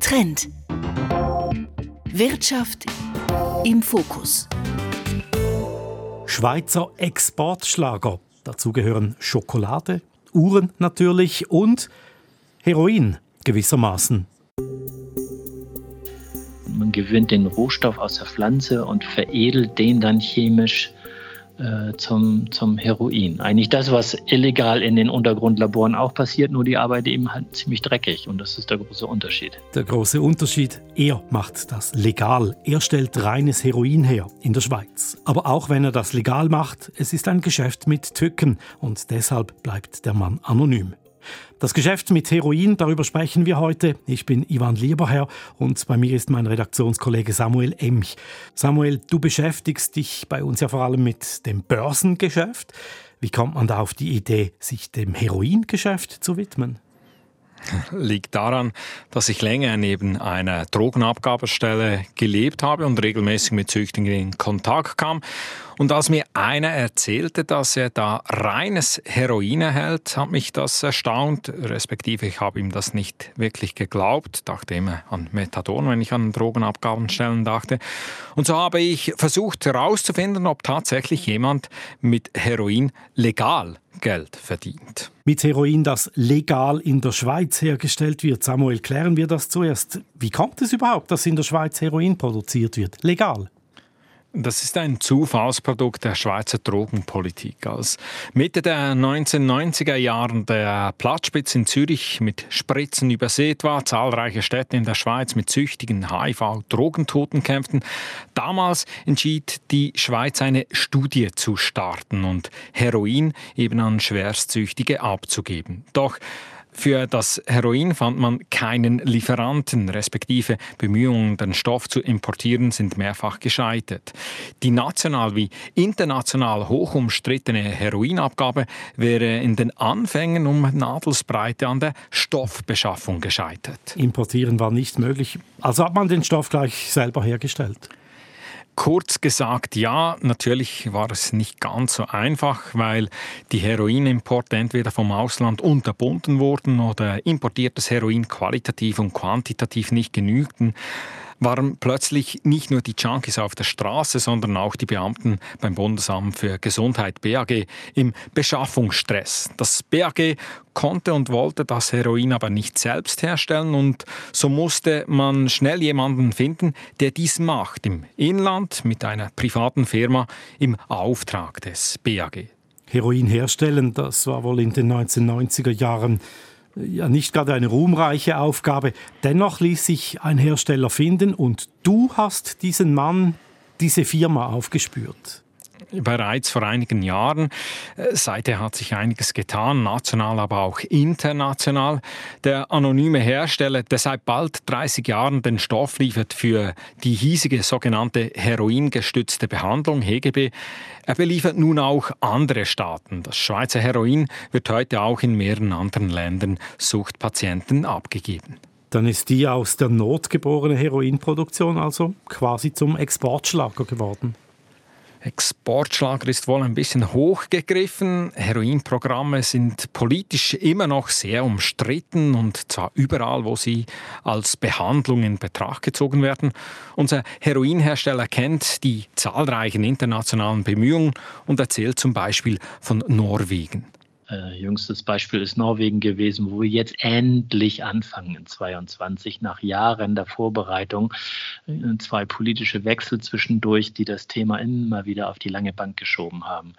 Trend. Wirtschaft im Fokus. Schweizer Exportschlager. Dazu gehören Schokolade, Uhren natürlich und Heroin gewissermaßen. Man gewinnt den Rohstoff aus der Pflanze und veredelt den dann chemisch zum, zum Heroin. Eigentlich das, was illegal in den Untergrundlaboren auch passiert, nur die Arbeit eben halt ziemlich dreckig und das ist der große Unterschied. Der große Unterschied, er macht das legal. Er stellt reines Heroin her in der Schweiz. Aber auch wenn er das legal macht, es ist ein Geschäft mit Tücken und deshalb bleibt der Mann anonym. Das Geschäft mit Heroin, darüber sprechen wir heute. Ich bin Ivan Lieberherr und bei mir ist mein Redaktionskollege Samuel Emch. Samuel, du beschäftigst dich bei uns ja vor allem mit dem Börsengeschäft. Wie kommt man da auf die Idee, sich dem Heroingeschäft zu widmen? liegt daran, dass ich länger neben einer Drogenabgabestelle gelebt habe und regelmäßig mit Züchtlingen in Kontakt kam. Und als mir einer erzählte, dass er da reines Heroin erhält, hat mich das erstaunt, respektive ich habe ihm das nicht wirklich geglaubt, dachte immer an Methadon, wenn ich an Drogenabgabenstellen dachte. Und so habe ich versucht herauszufinden, ob tatsächlich jemand mit Heroin legal Geld verdient. Mit Heroin, das legal in der Schweiz hergestellt wird. Samuel, klären wir das zuerst. Wie kommt es überhaupt, dass in der Schweiz Heroin produziert wird? Legal? Das ist ein Zufallsprodukt der Schweizer Drogenpolitik. Als Mitte der 1990er Jahre der Platzspitz in Zürich mit Spritzen übersät war, zahlreiche Städte in der Schweiz mit züchtigen HIV-Drogentoten kämpften, damals entschied die Schweiz eine Studie zu starten und Heroin eben an Schwerstsüchtige abzugeben. Doch für das Heroin fand man keinen Lieferanten, respektive Bemühungen, den Stoff zu importieren, sind mehrfach gescheitert. Die national wie international hoch umstrittene Heroinabgabe wäre in den Anfängen um Nadelsbreite an der Stoffbeschaffung gescheitert. Importieren war nicht möglich. Also hat man den Stoff gleich selber hergestellt. Kurz gesagt, ja, natürlich war es nicht ganz so einfach, weil die Heroinimporte entweder vom Ausland unterbunden wurden oder importiertes Heroin qualitativ und quantitativ nicht genügten waren plötzlich nicht nur die Junkies auf der Straße, sondern auch die Beamten beim Bundesamt für Gesundheit BAG im Beschaffungsstress. Das BAG konnte und wollte das Heroin aber nicht selbst herstellen und so musste man schnell jemanden finden, der dies macht im Inland mit einer privaten Firma im Auftrag des BAG. Heroin herstellen, das war wohl in den 1990er Jahren ja nicht gerade eine ruhmreiche Aufgabe. Dennoch ließ sich ein Hersteller finden und du hast diesen Mann, diese Firma aufgespürt bereits vor einigen Jahren. Äh, seither hat sich einiges getan, national, aber auch international. Der anonyme Hersteller, der seit bald 30 Jahren den Stoff liefert für die hiesige sogenannte heroingestützte Behandlung, HGB, er beliefert nun auch andere Staaten. Das Schweizer Heroin wird heute auch in mehreren anderen Ländern Suchtpatienten abgegeben. Dann ist die aus der Not geborene Heroinproduktion also quasi zum Exportschlager geworden. Exportschlager ist wohl ein bisschen hochgegriffen. Heroinprogramme sind politisch immer noch sehr umstritten und zwar überall, wo sie als Behandlung in Betracht gezogen werden. Unser Heroinhersteller kennt die zahlreichen internationalen Bemühungen und erzählt zum Beispiel von Norwegen. Äh, jüngstes Beispiel ist Norwegen gewesen, wo wir jetzt endlich anfangen in 22 nach Jahren der Vorbereitung. Äh, zwei politische Wechsel zwischendurch, die das Thema immer wieder auf die lange Bank geschoben haben.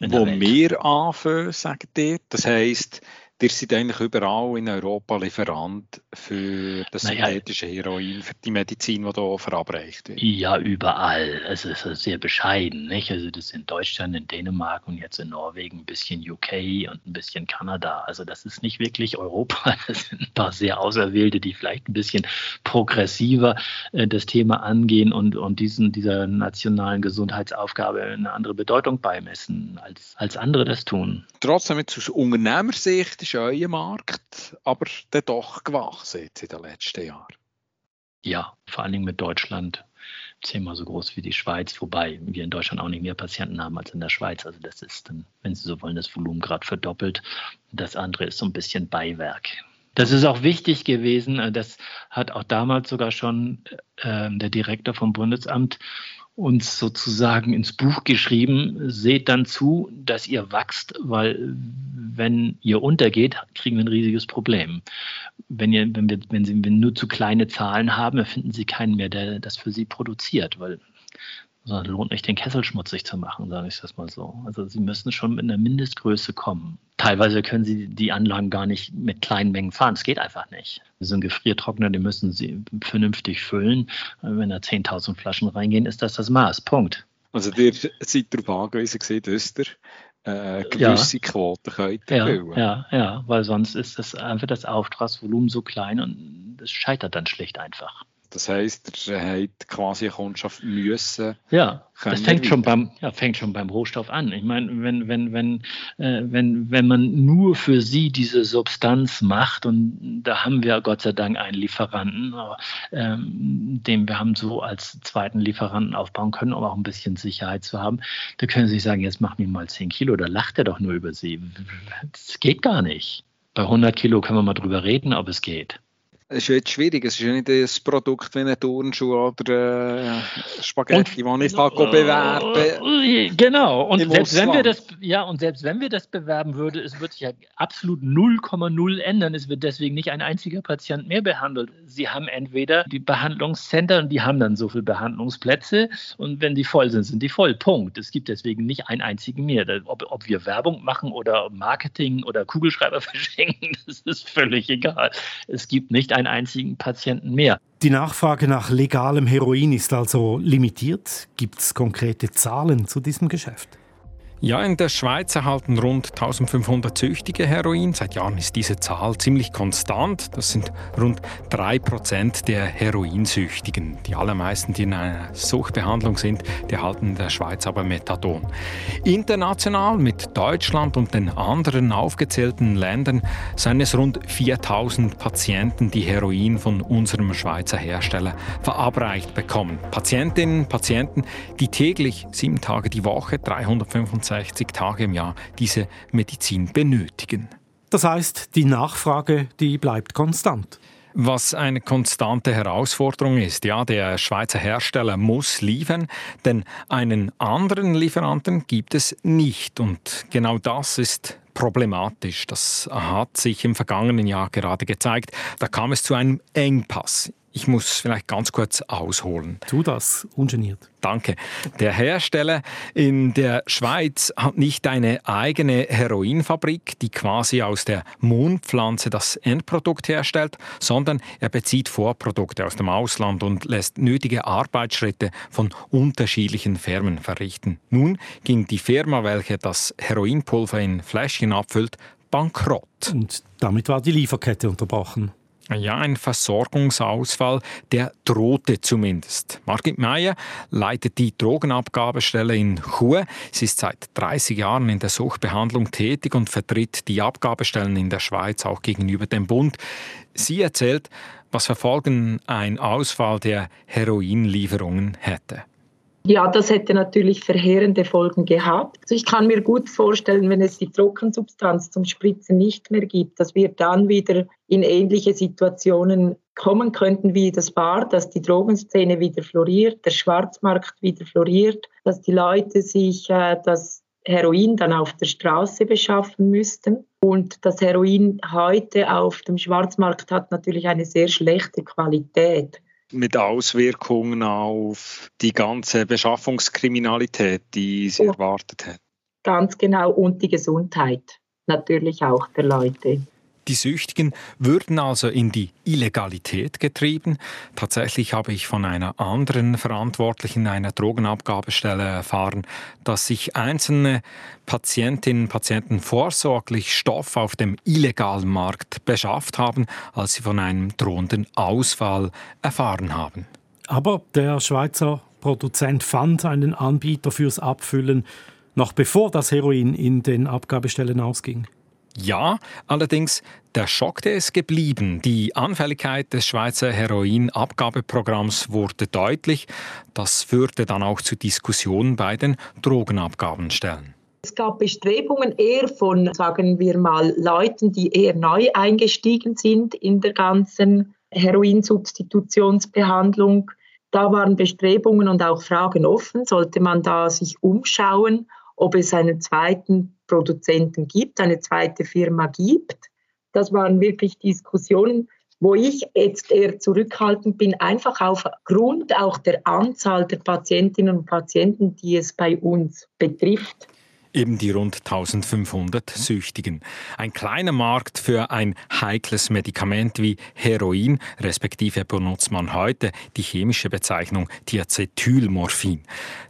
Wo wir anfangen, sagt ihr, das heißt, Ihr seid eigentlich überall in Europa Lieferant für das naja, synthetische Heroin, für die Medizin, die hier verabreicht wird. Ja, überall. Es ist sehr bescheiden. Nicht? Also das in Deutschland, in Dänemark und jetzt in Norwegen ein bisschen UK und ein bisschen Kanada. Also das ist nicht wirklich Europa. Das sind ein paar sehr Auserwählte, die vielleicht ein bisschen progressiver äh, das Thema angehen und, und diesen, dieser nationalen Gesundheitsaufgabe eine andere Bedeutung beimessen, als, als andere das tun. Trotzdem, jetzt aus Unternehmersicht ist euer Markt aber dann doch gewachsen jetzt in den letzten Jahren. Ja, vor allen Dingen mit Deutschland zehnmal so groß wie die Schweiz, wobei wir in Deutschland auch nicht mehr Patienten haben als in der Schweiz. Also das ist dann, wenn Sie so wollen, das Volumen gerade verdoppelt. Das andere ist so ein bisschen Beiwerk. Das ist auch wichtig gewesen. Das hat auch damals sogar schon äh, der Direktor vom Bundesamt uns sozusagen ins Buch geschrieben, seht dann zu, dass ihr wachst, weil wenn ihr untergeht, kriegen wir ein riesiges Problem. Wenn, ihr, wenn, wir, wenn Sie nur zu kleine Zahlen haben, erfinden Sie keinen mehr, der das für Sie produziert, weil sondern lohnt nicht, den Kessel schmutzig zu machen, sage ich das mal so. Also sie müssen schon mit einer Mindestgröße kommen. Teilweise können sie die Anlagen gar nicht mit kleinen Mengen fahren. Es geht einfach nicht. So ein Gefriertrockner, den müssen sie vernünftig füllen. Wenn da 10.000 Flaschen reingehen, ist das das Maß. Punkt. Also ihr seid darauf angewiesen, dass ihr äh, gewisse ja. Quoten könnt ja, ja, ja, weil sonst ist das einfach das Auftragsvolumen so klein und es scheitert dann schlicht einfach. Das heisst, er hat quasi eine Kundschaft müssen. Ja, das fängt schon, beim, ja, fängt schon beim Rohstoff an. Ich meine, wenn, wenn, wenn, äh, wenn, wenn man nur für sie diese Substanz macht, und da haben wir Gott sei Dank einen Lieferanten, ähm, den wir haben so als zweiten Lieferanten aufbauen können, um auch ein bisschen Sicherheit zu haben, da können Sie sagen, jetzt mach mir mal 10 Kilo, da lacht er doch nur über Sie. Das geht gar nicht. Bei 100 Kilo können wir mal drüber reden, ob es geht. Es ist jetzt schwierig. Es ist ja nicht ein Produkt wie ein Turnschuh oder äh, Spaghetti, das ich kann bewerben Genau. Und selbst wenn wir das, ja, und selbst wenn wir das bewerben würden, es wird sich ja absolut 0,0 ändern. Es wird deswegen nicht ein einziger Patient mehr behandelt. Sie haben entweder die Behandlungszentren und die haben dann so viele Behandlungsplätze und wenn die voll sind, sind die voll. Punkt. Es gibt deswegen nicht einen einzigen mehr. Ob, ob wir Werbung machen oder Marketing oder Kugelschreiber verschenken, das ist völlig egal. Es gibt nicht einen einzigen Patienten mehr. Die Nachfrage nach legalem Heroin ist also limitiert. Gibt es konkrete Zahlen zu diesem Geschäft? Ja, in der Schweiz erhalten rund 1500 Süchtige Heroin. Seit Jahren ist diese Zahl ziemlich konstant. Das sind rund 3% der Heroinsüchtigen. Die allermeisten, die in einer Suchtbehandlung sind, die erhalten in der Schweiz aber Methadon. International mit Deutschland und den anderen aufgezählten Ländern seien es rund 4000 Patienten, die Heroin von unserem Schweizer Hersteller verabreicht bekommen. Patientinnen, Patienten, die täglich sieben Tage die Woche, 365 365 Tage im Jahr diese Medizin benötigen. Das heißt, die Nachfrage, die bleibt konstant. Was eine konstante Herausforderung ist, ja, der Schweizer Hersteller muss liefern, denn einen anderen Lieferanten gibt es nicht. Und genau das ist problematisch. Das hat sich im vergangenen Jahr gerade gezeigt. Da kam es zu einem Engpass ich muss vielleicht ganz kurz ausholen. Tu das, ungeniert. Danke. Der Hersteller in der Schweiz hat nicht eine eigene Heroinfabrik, die quasi aus der Mondpflanze das Endprodukt herstellt, sondern er bezieht Vorprodukte aus dem Ausland und lässt nötige Arbeitsschritte von unterschiedlichen Firmen verrichten. Nun ging die Firma, welche das Heroinpulver in Fläschchen abfüllt, bankrott. Und damit war die Lieferkette unterbrochen. Ja, ein Versorgungsausfall, der drohte zumindest. Margit Meyer leitet die Drogenabgabestelle in Chur. Sie ist seit 30 Jahren in der Suchtbehandlung tätig und vertritt die Abgabestellen in der Schweiz auch gegenüber dem Bund. Sie erzählt, was für Folgen ein Ausfall der Heroinlieferungen hätte. Ja, das hätte natürlich verheerende Folgen gehabt. Also ich kann mir gut vorstellen, wenn es die Trockensubstanz zum Spritzen nicht mehr gibt, dass wir dann wieder in ähnliche Situationen kommen könnten wie das Bar, dass die Drogenszene wieder floriert, der Schwarzmarkt wieder floriert, dass die Leute sich äh, das Heroin dann auf der Straße beschaffen müssten. Und das Heroin heute auf dem Schwarzmarkt hat natürlich eine sehr schlechte Qualität mit Auswirkungen auf die ganze Beschaffungskriminalität, die sie oh. erwartet hat. Ganz genau und die Gesundheit natürlich auch der Leute. Die Süchtigen würden also in die Illegalität getrieben. Tatsächlich habe ich von einer anderen Verantwortlichen einer Drogenabgabestelle erfahren, dass sich einzelne Patientinnen und Patienten vorsorglich Stoff auf dem illegalen Markt beschafft haben, als sie von einem drohenden Ausfall erfahren haben. Aber der Schweizer Produzent fand einen Anbieter fürs Abfüllen, noch bevor das Heroin in den Abgabestellen ausging. Ja, allerdings der Schock der ist geblieben. Die Anfälligkeit des Schweizer Heroinabgabeprogramms wurde deutlich. Das führte dann auch zu Diskussionen bei den Drogenabgabenstellen. Es gab Bestrebungen eher von, sagen wir mal, Leuten, die eher neu eingestiegen sind in der ganzen Heroinsubstitutionsbehandlung. Da waren Bestrebungen und auch Fragen offen. Sollte man da sich umschauen, ob es einen zweiten Produzenten gibt, eine zweite Firma gibt? Das waren wirklich Diskussionen, wo ich jetzt eher zurückhaltend bin, einfach aufgrund auch der Anzahl der Patientinnen und Patienten, die es bei uns betrifft eben die rund 1500 Süchtigen. Ein kleiner Markt für ein heikles Medikament wie Heroin, respektive benutzt man heute die chemische Bezeichnung Diacetylmorphin.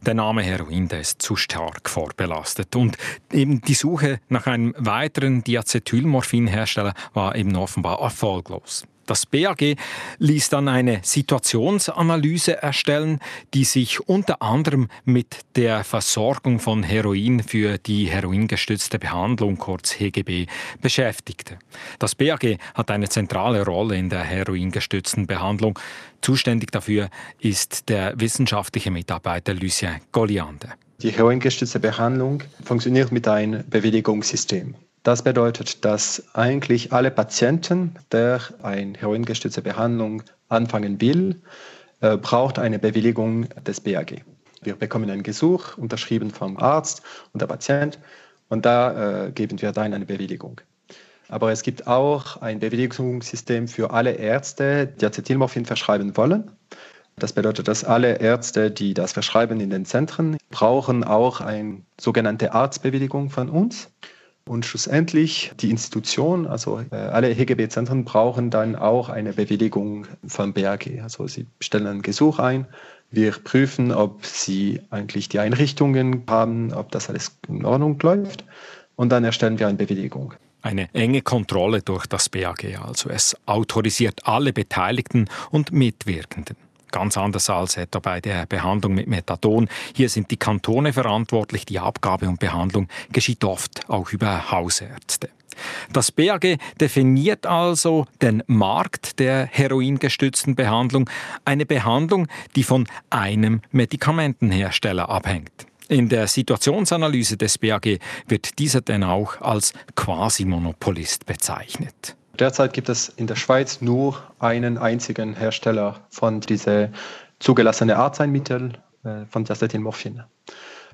Der Name Heroin, der ist zu stark vorbelastet. Und eben die Suche nach einem weiteren Diacetylmorphinhersteller war eben offenbar erfolglos. Das BAG ließ dann eine Situationsanalyse erstellen, die sich unter anderem mit der Versorgung von Heroin für die heroingestützte Behandlung, kurz HGB, beschäftigte. Das BAG hat eine zentrale Rolle in der heroingestützten Behandlung. Zuständig dafür ist der wissenschaftliche Mitarbeiter Lucien Golliande. Die heroingestützte Behandlung funktioniert mit einem Bewilligungssystem. Das bedeutet, dass eigentlich alle Patienten, der eine heroingestützte Behandlung anfangen will, äh, braucht eine Bewilligung des BAG. Wir bekommen ein Gesuch, unterschrieben vom Arzt und der Patient, und da äh, geben wir dann eine Bewilligung. Aber es gibt auch ein Bewilligungssystem für alle Ärzte, die Acetylmorphin verschreiben wollen. Das bedeutet, dass alle Ärzte, die das verschreiben in den Zentren, brauchen auch eine sogenannte Arztbewilligung von uns. Und schlussendlich die Institution, also äh, alle HGB-Zentren brauchen dann auch eine Bewilligung vom BAG. Also sie stellen ein Gesuch ein, wir prüfen, ob sie eigentlich die Einrichtungen haben, ob das alles in Ordnung läuft und dann erstellen wir eine Bewilligung. Eine enge Kontrolle durch das BAG, also es autorisiert alle Beteiligten und Mitwirkenden. Ganz anders als etwa bei der Behandlung mit Methadon. Hier sind die Kantone verantwortlich. Die Abgabe und Behandlung geschieht oft auch über Hausärzte. Das BAG definiert also den Markt der heroingestützten Behandlung, eine Behandlung, die von einem Medikamentenhersteller abhängt. In der Situationsanalyse des BAG wird dieser denn auch als Quasi-Monopolist bezeichnet. Derzeit gibt es in der Schweiz nur einen einzigen Hersteller von diesen zugelassenen Arzneimitteln, äh, von Diacetylmorphin.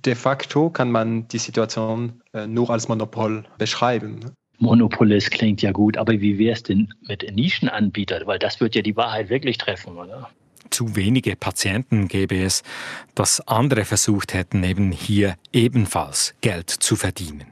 De facto kann man die Situation äh, nur als Monopol beschreiben. Monopolist klingt ja gut, aber wie wäre es denn mit Nischenanbietern? Weil das wird ja die Wahrheit wirklich treffen, oder? Zu wenige Patienten gäbe es, dass andere versucht hätten, eben hier ebenfalls Geld zu verdienen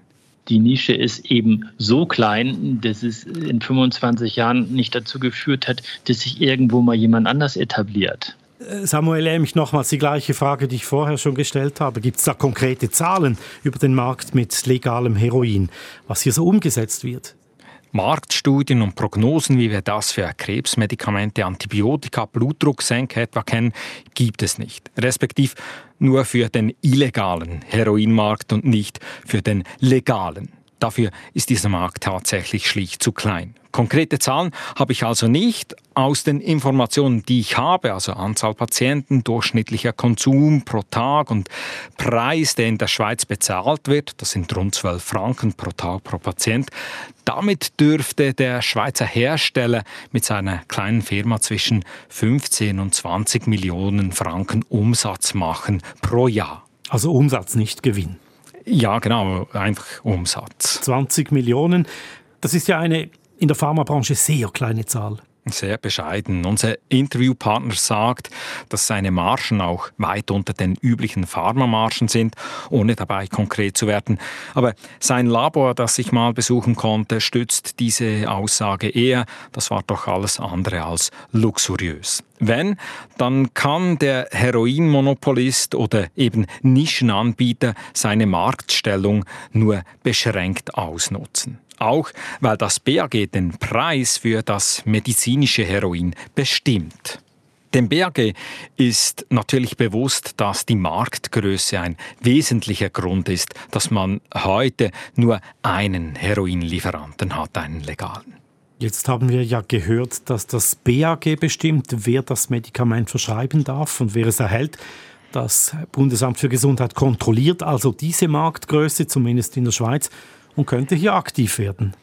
die Nische ist eben so klein, dass es in 25 Jahren nicht dazu geführt hat, dass sich irgendwo mal jemand anders etabliert. Äh, Samuel Emich, nochmals die gleiche Frage, die ich vorher schon gestellt habe. Gibt es da konkrete Zahlen über den Markt mit legalem Heroin, was hier so umgesetzt wird? Marktstudien und Prognosen, wie wir das für Krebsmedikamente, Antibiotika, Blutdrucksenker etwa kennen, gibt es nicht. Respektiv nur für den illegalen Heroinmarkt und nicht für den legalen. Dafür ist dieser Markt tatsächlich schlicht zu klein. Konkrete Zahlen habe ich also nicht. Aus den Informationen, die ich habe, also Anzahl Patienten, durchschnittlicher Konsum pro Tag und Preis, der in der Schweiz bezahlt wird, das sind rund 12 Franken pro Tag pro Patient, damit dürfte der Schweizer Hersteller mit seiner kleinen Firma zwischen 15 und 20 Millionen Franken Umsatz machen pro Jahr. Also Umsatz, nicht Gewinn. Ja, genau, einfach Umsatz. 20 Millionen, das ist ja eine in der Pharmabranche sehr kleine Zahl. Sehr bescheiden. Unser Interviewpartner sagt, dass seine Margen auch weit unter den üblichen Pharmamargen sind, ohne dabei konkret zu werden. Aber sein Labor, das ich mal besuchen konnte, stützt diese Aussage eher. Das war doch alles andere als luxuriös. Wenn, dann kann der Heroinmonopolist oder eben Nischenanbieter seine Marktstellung nur beschränkt ausnutzen auch weil das BAG den Preis für das medizinische Heroin bestimmt. Dem BAG ist natürlich bewusst, dass die Marktgröße ein wesentlicher Grund ist, dass man heute nur einen Heroinlieferanten hat, einen legalen. Jetzt haben wir ja gehört, dass das BAG bestimmt, wer das Medikament verschreiben darf und wer es erhält. Das Bundesamt für Gesundheit kontrolliert also diese Marktgröße, zumindest in der Schweiz, und könnte hier aktiv werden.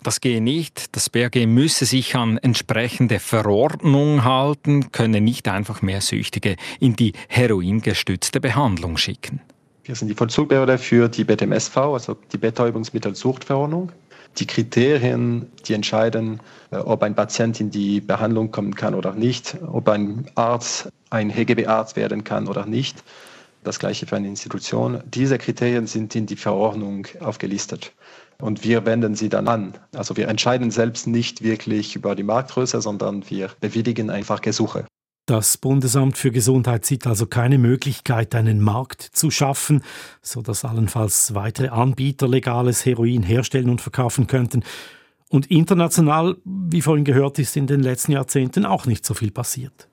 Das gehe nicht. Das BAG müsse sich an entsprechende Verordnungen halten, könne nicht einfach mehr Süchtige in die heroingestützte Behandlung schicken. Wir sind die Vollzugbehörde für die BTMSV, also die Betäubungsmittelsuchtverordnung. Die Kriterien, die entscheiden, äh, ob ein Patient in die Behandlung kommen kann oder nicht, ob ein Arzt ein HGB-Arzt werden kann oder nicht. Das gleiche für eine Institution. Diese Kriterien sind in die Verordnung aufgelistet. Und wir wenden sie dann an. Also wir entscheiden selbst nicht wirklich über die Marktgröße, sondern wir bewilligen einfach Gesuche. Das Bundesamt für Gesundheit sieht also keine Möglichkeit, einen Markt zu schaffen, sodass allenfalls weitere Anbieter legales Heroin herstellen und verkaufen könnten. Und international, wie vorhin gehört, ist in den letzten Jahrzehnten auch nicht so viel passiert.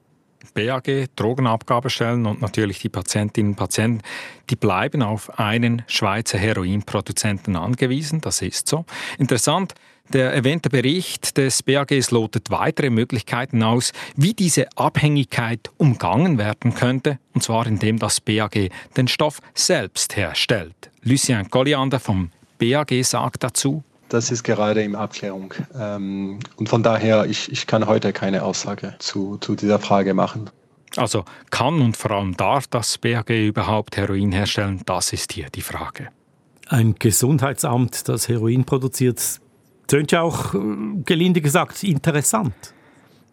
BAG, Drogenabgabestellen und natürlich die Patientinnen und Patienten, die bleiben auf einen Schweizer Heroinproduzenten angewiesen. Das ist so. Interessant, der erwähnte Bericht des BAGs lotet weitere Möglichkeiten aus, wie diese Abhängigkeit umgangen werden könnte, und zwar indem das BAG den Stoff selbst herstellt. Lucien Colliander vom BAG sagt dazu, das ist gerade in Abklärung. Ähm, und von daher, ich, ich kann heute keine Aussage zu, zu dieser Frage machen. Also kann und vor allem darf das BAG überhaupt Heroin herstellen? Das ist hier die Frage. Ein Gesundheitsamt, das Heroin produziert, tönt ja auch, äh, gelinde gesagt, interessant.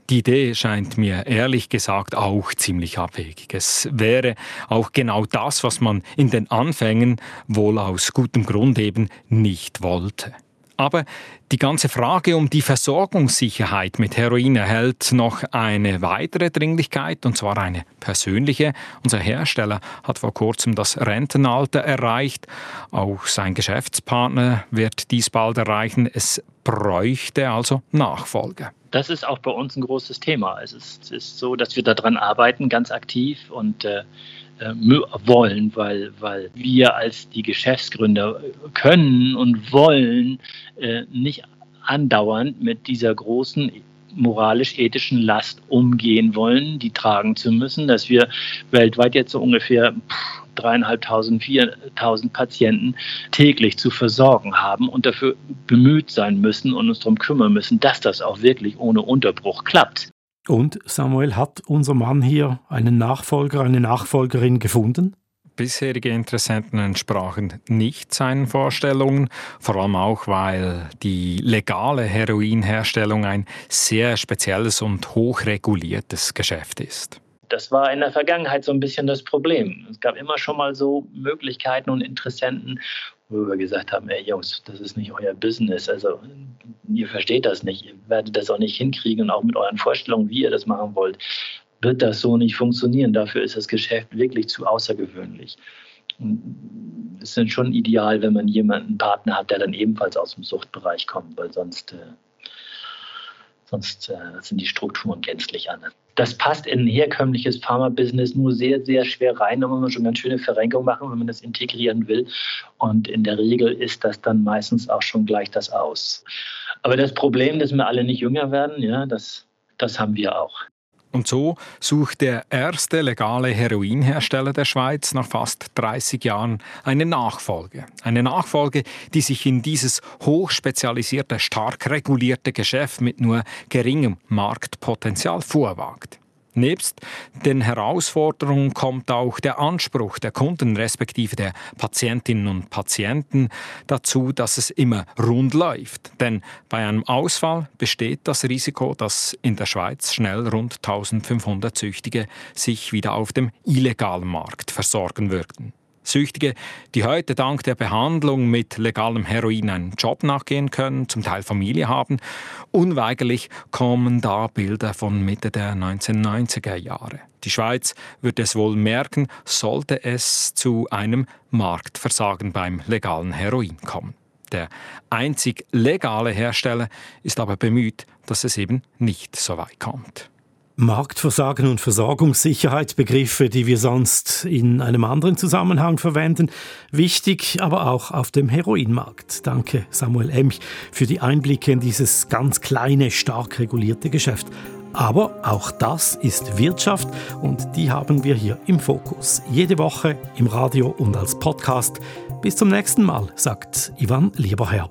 Die Idee scheint mir ehrlich gesagt auch ziemlich abwegig. Es wäre auch genau das, was man in den Anfängen wohl aus gutem Grund eben nicht wollte. Aber die ganze Frage um die Versorgungssicherheit mit Heroin erhält noch eine weitere Dringlichkeit, und zwar eine persönliche. Unser Hersteller hat vor kurzem das Rentenalter erreicht. Auch sein Geschäftspartner wird dies bald erreichen. Es bräuchte also Nachfolge. Das ist auch bei uns ein großes Thema. Es ist, ist so, dass wir daran arbeiten, ganz aktiv und äh, äh, wollen, weil, weil wir als die Geschäftsgründer können und wollen äh, nicht andauernd mit dieser großen moralisch-ethischen Last umgehen wollen, die tragen zu müssen, dass wir weltweit jetzt so ungefähr dreieinhalbtausend, viertausend Patienten täglich zu versorgen haben und dafür bemüht sein müssen und uns darum kümmern müssen, dass das auch wirklich ohne Unterbruch klappt. Und Samuel, hat unser Mann hier einen Nachfolger, eine Nachfolgerin gefunden? Bisherige Interessenten entsprachen nicht seinen Vorstellungen, vor allem auch, weil die legale Heroinherstellung ein sehr spezielles und hochreguliertes Geschäft ist. Das war in der Vergangenheit so ein bisschen das Problem. Es gab immer schon mal so Möglichkeiten und Interessenten, wo wir gesagt haben, ey Jungs, das ist nicht euer Business. Also ihr versteht das nicht, ihr werdet das auch nicht hinkriegen und auch mit euren Vorstellungen, wie ihr das machen wollt, wird das so nicht funktionieren. Dafür ist das Geschäft wirklich zu außergewöhnlich. Es ist schon ideal, wenn man jemanden, einen Partner hat, der dann ebenfalls aus dem Suchtbereich kommt, weil sonst, äh, sonst äh, sind die Strukturen gänzlich anders. Das passt in ein herkömmliches Pharma-Business nur sehr, sehr schwer rein. Da muss man schon ganz schöne Verrenkung machen, wenn man das integrieren will. Und in der Regel ist das dann meistens auch schon gleich das Aus. Aber das Problem, dass wir alle nicht jünger werden, ja, das, das haben wir auch. Und so sucht der erste legale Heroinhersteller der Schweiz nach fast 30 Jahren eine Nachfolge. Eine Nachfolge, die sich in dieses hochspezialisierte, stark regulierte Geschäft mit nur geringem Marktpotenzial vorwagt. Nebst den Herausforderungen kommt auch der Anspruch der Kunden respektive der Patientinnen und Patienten dazu, dass es immer rund läuft. Denn bei einem Ausfall besteht das Risiko, dass in der Schweiz schnell rund 1500 Süchtige sich wieder auf dem illegalen Markt versorgen würden. Süchtige, die heute dank der Behandlung mit legalem Heroin einen Job nachgehen können, zum Teil Familie haben. Unweigerlich kommen da Bilder von Mitte der 1990er Jahre. Die Schweiz wird es wohl merken, sollte es zu einem Marktversagen beim legalen Heroin kommen. Der einzig legale Hersteller ist aber bemüht, dass es eben nicht so weit kommt. Marktversagen und Versorgungssicherheit, Begriffe, die wir sonst in einem anderen Zusammenhang verwenden. Wichtig, aber auch auf dem Heroinmarkt. Danke Samuel Emch für die Einblicke in dieses ganz kleine, stark regulierte Geschäft. Aber auch das ist Wirtschaft und die haben wir hier im Fokus. Jede Woche im Radio und als Podcast. Bis zum nächsten Mal, sagt Ivan Lieberherr.